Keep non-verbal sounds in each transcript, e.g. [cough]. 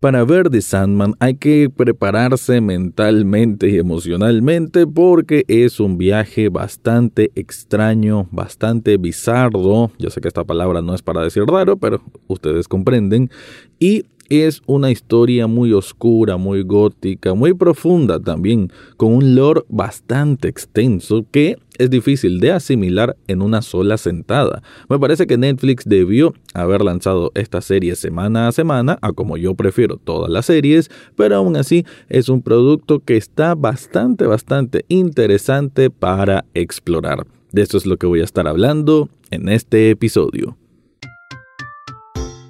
Para ver The Sandman hay que prepararse mentalmente y emocionalmente porque es un viaje bastante extraño, bastante bizarro. Yo sé que esta palabra no es para decir raro, pero ustedes comprenden. Y es una historia muy oscura, muy gótica, muy profunda también, con un lore bastante extenso que es difícil de asimilar en una sola sentada. Me parece que Netflix debió haber lanzado esta serie semana a semana, a como yo prefiero todas las series, pero aún así es un producto que está bastante, bastante interesante para explorar. De esto es lo que voy a estar hablando en este episodio.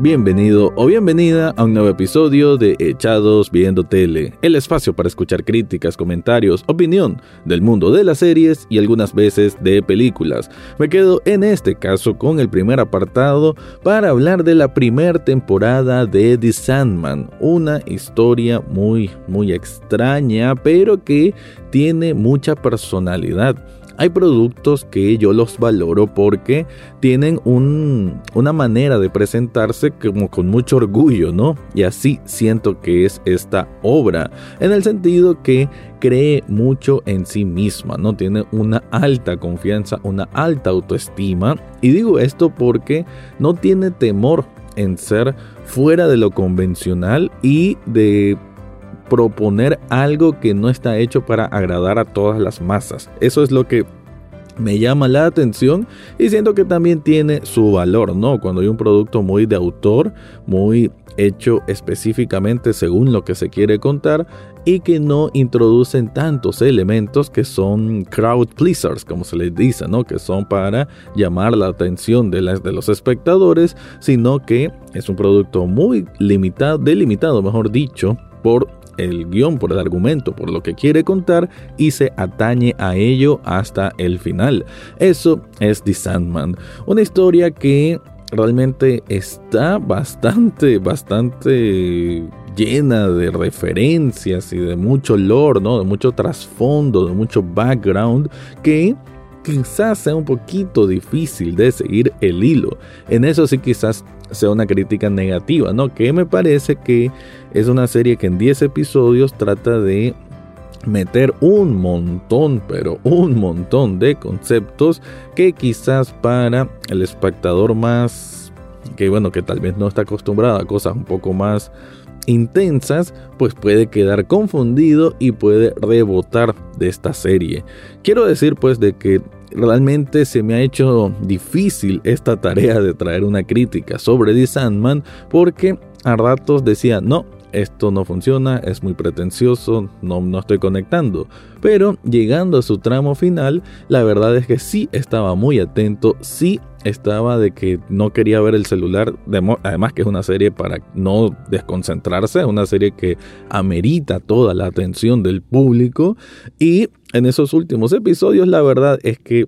Bienvenido o bienvenida a un nuevo episodio de Echados Viendo Tele, el espacio para escuchar críticas, comentarios, opinión del mundo de las series y algunas veces de películas. Me quedo en este caso con el primer apartado para hablar de la primera temporada de The Sandman, una historia muy, muy extraña, pero que tiene mucha personalidad hay productos que yo los valoro porque tienen una manera de presentarse como con mucho orgullo, ¿no? Y así siento que es esta obra, en el sentido que cree mucho en sí misma, ¿no? Tiene una alta confianza, una alta autoestima. Y digo esto porque no tiene temor en ser fuera de lo convencional y de proponer algo que no está hecho para agradar a todas las masas. Eso es lo que me llama la atención y siento que también tiene su valor, ¿no? Cuando hay un producto muy de autor, muy hecho específicamente según lo que se quiere contar y que no introducen tantos elementos que son crowd pleasers, como se les dice, ¿no? Que son para llamar la atención de, las, de los espectadores, sino que es un producto muy limitado, delimitado, mejor dicho, por el guion, por el argumento, por lo que quiere contar y se atañe a ello hasta el final. Eso es The Sandman, una historia que realmente está bastante, bastante llena de referencias y de mucho lore, ¿no? De mucho trasfondo, de mucho background que quizás sea un poquito difícil de seguir el hilo. En eso sí quizás sea una crítica negativa, ¿no? Que me parece que es una serie que en 10 episodios trata de meter un montón, pero un montón de conceptos que quizás para el espectador más que bueno, que tal vez no está acostumbrado a cosas un poco más intensas, pues puede quedar confundido y puede rebotar de esta serie. Quiero decir pues de que realmente se me ha hecho difícil esta tarea de traer una crítica sobre The Sandman porque a ratos decía, no, esto no funciona, es muy pretencioso, no, no estoy conectando. Pero llegando a su tramo final, la verdad es que sí estaba muy atento, sí estaba de que no quería ver el celular, además que es una serie para no desconcentrarse, es una serie que amerita toda la atención del público y en esos últimos episodios la verdad es que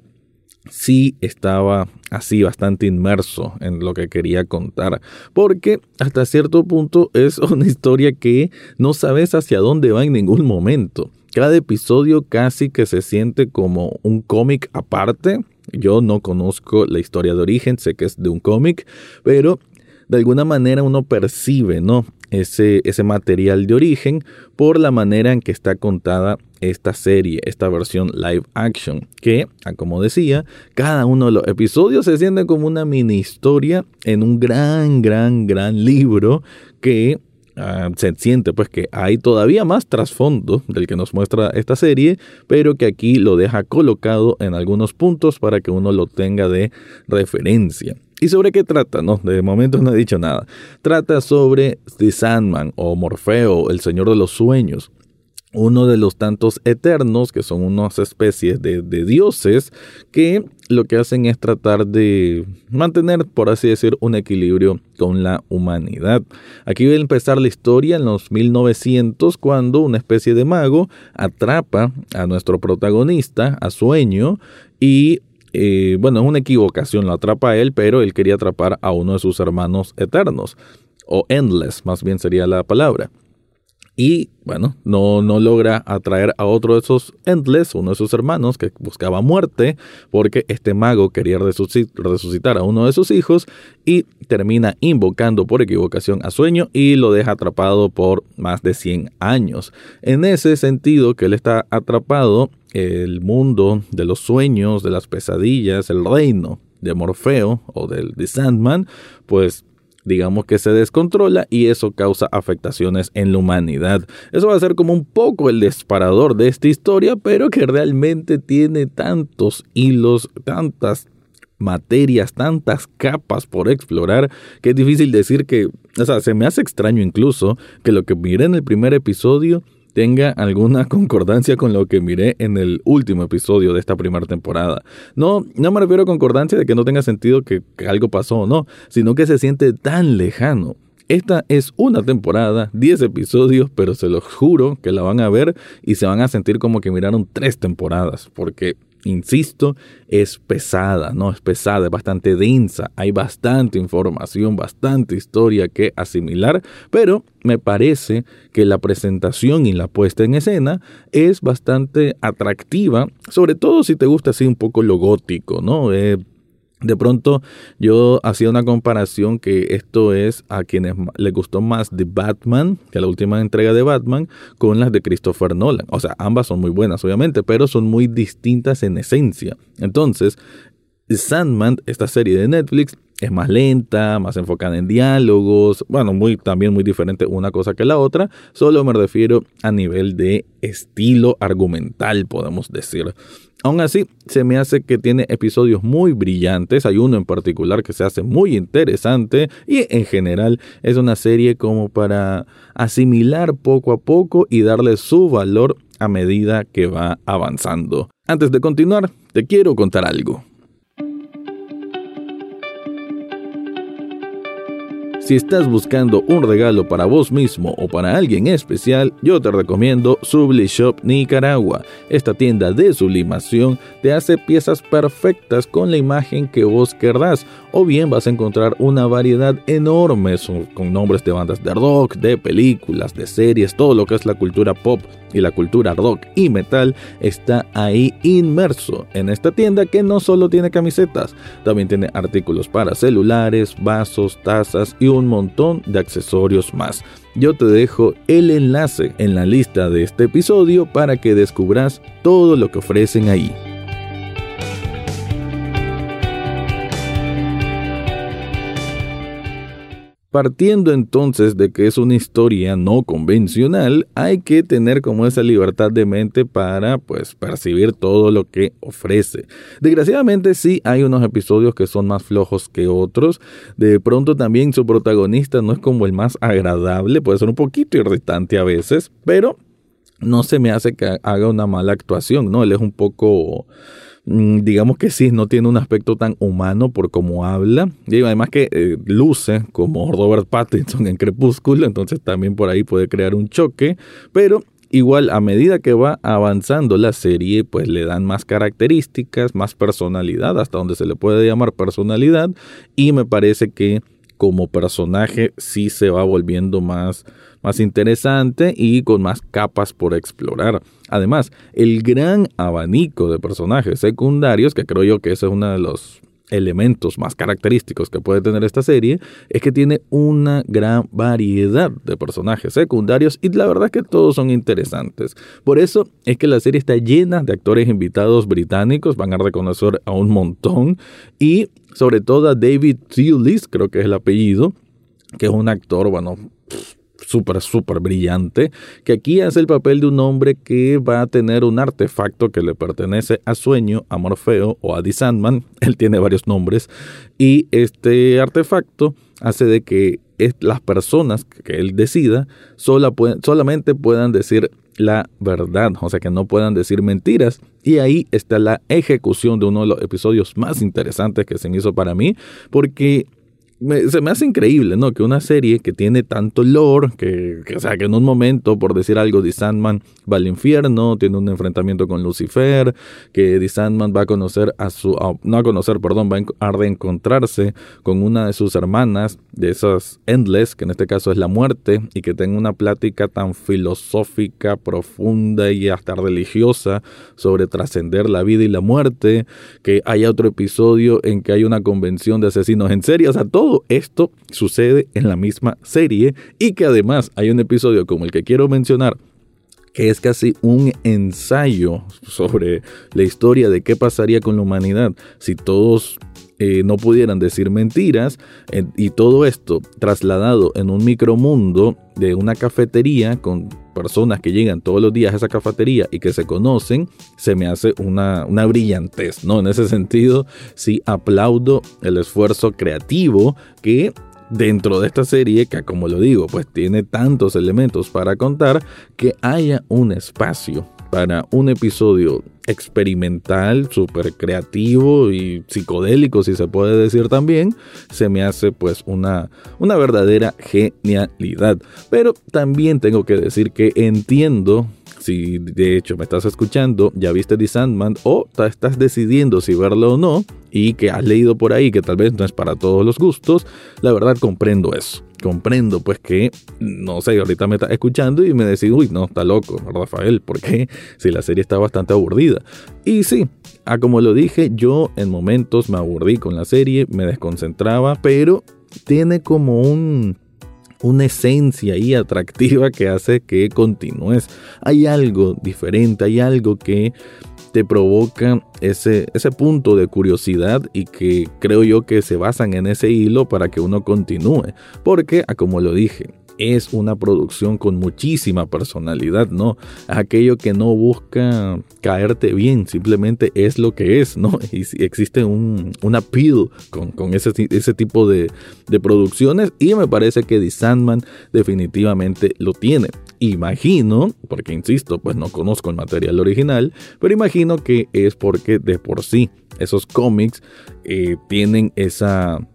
sí estaba así bastante inmerso en lo que quería contar, porque hasta cierto punto es [laughs] una historia que no sabes hacia dónde va en ningún momento. Cada episodio casi que se siente como un cómic aparte. Yo no conozco la historia de origen, sé que es de un cómic, pero de alguna manera uno percibe, ¿no? Ese, ese material de origen por la manera en que está contada esta serie, esta versión live action, que, ah, como decía, cada uno de los episodios se siente como una mini historia en un gran, gran, gran libro que ah, se siente pues que hay todavía más trasfondo del que nos muestra esta serie, pero que aquí lo deja colocado en algunos puntos para que uno lo tenga de referencia. ¿Y sobre qué trata? No, de momento no he dicho nada. Trata sobre The Sandman o Morfeo, el Señor de los Sueños, uno de los tantos eternos, que son unas especies de, dioses, que lo que hacen es tratar de mantener, por así decir, un equilibrio con la humanidad. Aquí va a empezar la historia en los 1900, cuando una especie de mago atrapa a nuestro protagonista a sueño y eh, bueno, es una equivocación, lo atrapa a él, pero él quería atrapar a uno de sus hermanos eternos, o endless, más bien sería la palabra y bueno, no, no logra atraer a otro de esos Endless, uno de sus hermanos que buscaba muerte, porque este mago quería resucitar a uno de sus hijos y termina invocando por equivocación a Sueño y lo deja atrapado por más de 100 años. En ese sentido que él está atrapado, el mundo de los sueños, de las pesadillas, el reino de Morfeo o del de Sandman, pues digamos que se descontrola y eso causa afectaciones en la humanidad. Eso va a ser como un poco el disparador de esta historia, pero que realmente tiene tantos hilos, tantas materias, tantas capas por explorar, que es difícil decir que, o sea, se me hace extraño incluso que lo que miré en el primer episodio tenga alguna [laughs] concordancia con lo que miré en el último episodio de esta primera temporada. No, no me refiero a concordancia de que no tenga sentido que, algo pasó o no, sino que se siente tan lejano. Esta es una temporada, 10 episodios, pero se los juro que la van a ver y se van a sentir como que miraron tres temporadas, porque insisto, es pesada, ¿no? Es pesada, es bastante densa, hay bastante información, bastante historia que asimilar, pero me parece que la presentación y la puesta en escena es bastante atractiva, sobre todo si te gusta así un poco lo gótico, ¿no? Eh, de pronto yo hacía una comparación que esto es a quienes les gustó más de Batman, que la última entrega de Batman, con las de Christopher Nolan. O sea, ambas son muy buenas, obviamente, pero son muy distintas en esencia. Entonces, Sandman, esta serie de Netflix, es más lenta, más enfocada en diálogos, bueno, muy, también muy diferente una cosa que la otra, solo me refiero a nivel de estilo argumental, podemos decir. Aún así, se me hace que tiene episodios muy brillantes, hay uno en particular que se hace muy interesante y en general es una serie como para asimilar poco a poco y darle su valor a medida que va avanzando. Antes de continuar, te quiero contar algo. Si estás buscando un regalo para vos mismo o para alguien especial, yo te recomiendo Subli Shop Nicaragua. Esta tienda de sublimación te hace piezas perfectas con la imagen que vos querrás, o bien vas a encontrar una variedad enorme con nombres de bandas de rock, de películas, de series, todo lo que es la cultura pop y la cultura rock y metal está ahí inmerso en esta tienda que no solo tiene camisetas, también tiene artículos para celulares, vasos, tazas y un montón de accesorios más. Yo te dejo el enlace en la lista de este episodio para que descubras todo lo que ofrecen ahí. Partiendo entonces de que es una historia no convencional, hay que tener como esa libertad de mente para pues percibir todo lo que ofrece. Desgraciadamente sí hay unos episodios que son más flojos que otros. De pronto también su protagonista no es como el más agradable, puede ser un poquito irritante a veces, pero no se me hace que haga una mala actuación, ¿no? Él es un poco digamos que sí, no tiene un aspecto tan humano por cómo habla. Y además que eh, luce como Robert Pattinson en Crepúsculo, entonces también por ahí puede crear un choque. Pero igual a medida que va avanzando la serie, pues le dan más características, más personalidad, hasta donde se le puede llamar personalidad. Y me parece que como personaje sí se va volviendo más más interesante y con más capas por explorar. Además, el gran abanico de personajes secundarios, que creo yo que ese es uno de los elementos más característicos que puede tener esta serie es que tiene una gran variedad de personajes secundarios y la verdad es que todos son interesantes. Por eso es que la serie está llena de actores invitados británicos, van a reconocer a un montón y sobre todo a David Thewlis, creo que es el apellido, que es un actor, bueno, súper, súper brillante, que aquí hace el papel de un hombre que va a tener un artefacto que le pertenece a Sueño, a Morfeo o a The Sandman, [laughs] él tiene varios nombres, y este artefacto hace de que las personas que él decida solamente puedan decir la verdad, o sea que no puedan decir mentiras. Y ahí está la ejecución de uno de los episodios más interesantes que se me hizo para mí, porque se me hace increíble, ¿no? Que una serie que tiene tanto lore, que, o sea, que en un momento, por decir algo, The Sandman va al infierno, tiene un enfrentamiento con Lucifer, que The Sandman va a conocer a su, no a conocer, perdón, va a reencontrarse con una de sus hermanas, de esas Endless, que en este caso es la muerte, y que tenga una plática tan filosófica, profunda y hasta religiosa sobre trascender la vida y la muerte, que haya otro episodio en que hay una convención de asesinos en serie, o sea, todo todo esto sucede en la misma serie y que además hay un episodio como el que quiero mencionar que es casi un ensayo sobre la historia de qué pasaría con la humanidad si todos eh, no pudieran decir mentiras eh, y todo esto trasladado en un micromundo de una cafetería con personas que llegan todos los días a esa cafetería y que se conocen, se me hace una, una brillantez, ¿no? En ese sentido, sí aplaudo el esfuerzo creativo que dentro de esta serie, que como lo digo, pues tiene tantos elementos para contar, que haya un espacio para un episodio experimental, súper creativo y psicodélico, si se puede decir también, se me hace pues una, una verdadera genialidad. Pero también tengo que decir que entiendo si de hecho me estás escuchando, ya viste The Sandman o estás decidiendo si verlo o no y que has leído por ahí que tal vez no es para todos los gustos, la verdad comprendo eso. Comprendo pues que, no sé, ahorita me estás escuchando y me decís, uy, no, está loco, Rafael, porque si la serie está bastante aburrida. Y sí, a como lo dije, yo en momentos me aburrí con la serie, me desconcentraba, pero tiene como un una esencia ahí atractiva que hace que continúes. Hay algo diferente, hay algo que te provoca ese, ese punto de curiosidad y que creo yo que se basan en ese hilo para que uno continúe. Porque, como lo dije, es una producción con muchísima personalidad, ¿no? Aquello que no busca caerte bien, simplemente es lo que es, ¿no? [laughs] Y existe un, un appeal con, con ese, ese, tipo de, de, producciones y me parece que The Sandman definitivamente lo tiene. Imagino, porque insisto, pues no conozco el material original, pero imagino que es porque de por sí esos cómics eh, tienen esa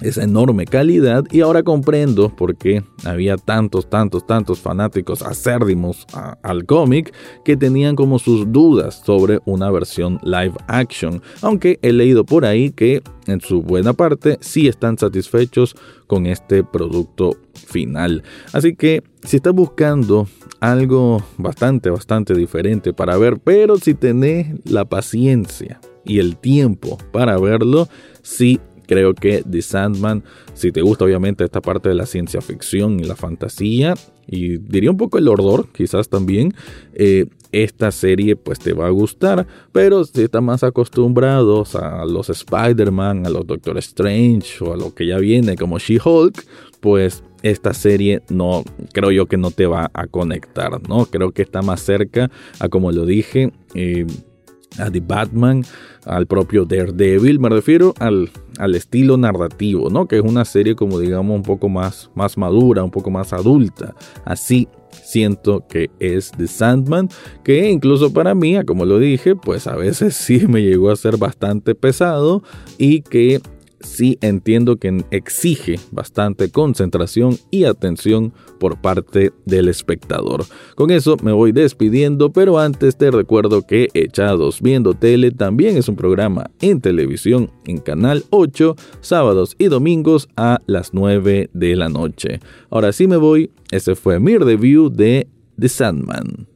esa enorme calidad y ahora comprendo por qué había tantos, tantos, tantos fanáticos acérdimos al cómic que tenían como sus dudas sobre una versión live action, aunque he leído por ahí que en su buena parte sí están satisfechos con este producto final. Así que si estás buscando algo bastante, bastante diferente para ver, pero si tenés la paciencia y el tiempo para verlo, sí Creo que The Sandman, si te gusta obviamente esta parte de la ciencia ficción y la fantasía, y diría un poco el horror, quizás también, eh, esta serie pues te va a gustar, pero si estás más acostumbrados a los Spider-Man, a los Doctor Strange o a lo que ya viene como She-Hulk, pues esta serie no creo yo que no te va a conectar, ¿no? Creo que está más cerca a como lo dije. Eh, a The Batman, al propio Daredevil, me refiero al, al, estilo narrativo, ¿no? Que es una serie como digamos un poco más, más madura, un poco más adulta. Así siento que es The Sandman, que incluso para mí, como lo dije, pues a veces [laughs] sí me llegó a ser bastante pesado y que sí entiendo que exige bastante concentración y atención por parte del espectador. Con eso me voy despidiendo, pero antes te recuerdo que Echados Viendo Tele también es un programa en televisión en Canal 8, sábados y domingos a las 9 de la noche. Ahora sí me voy, ese fue mi review de The Sandman.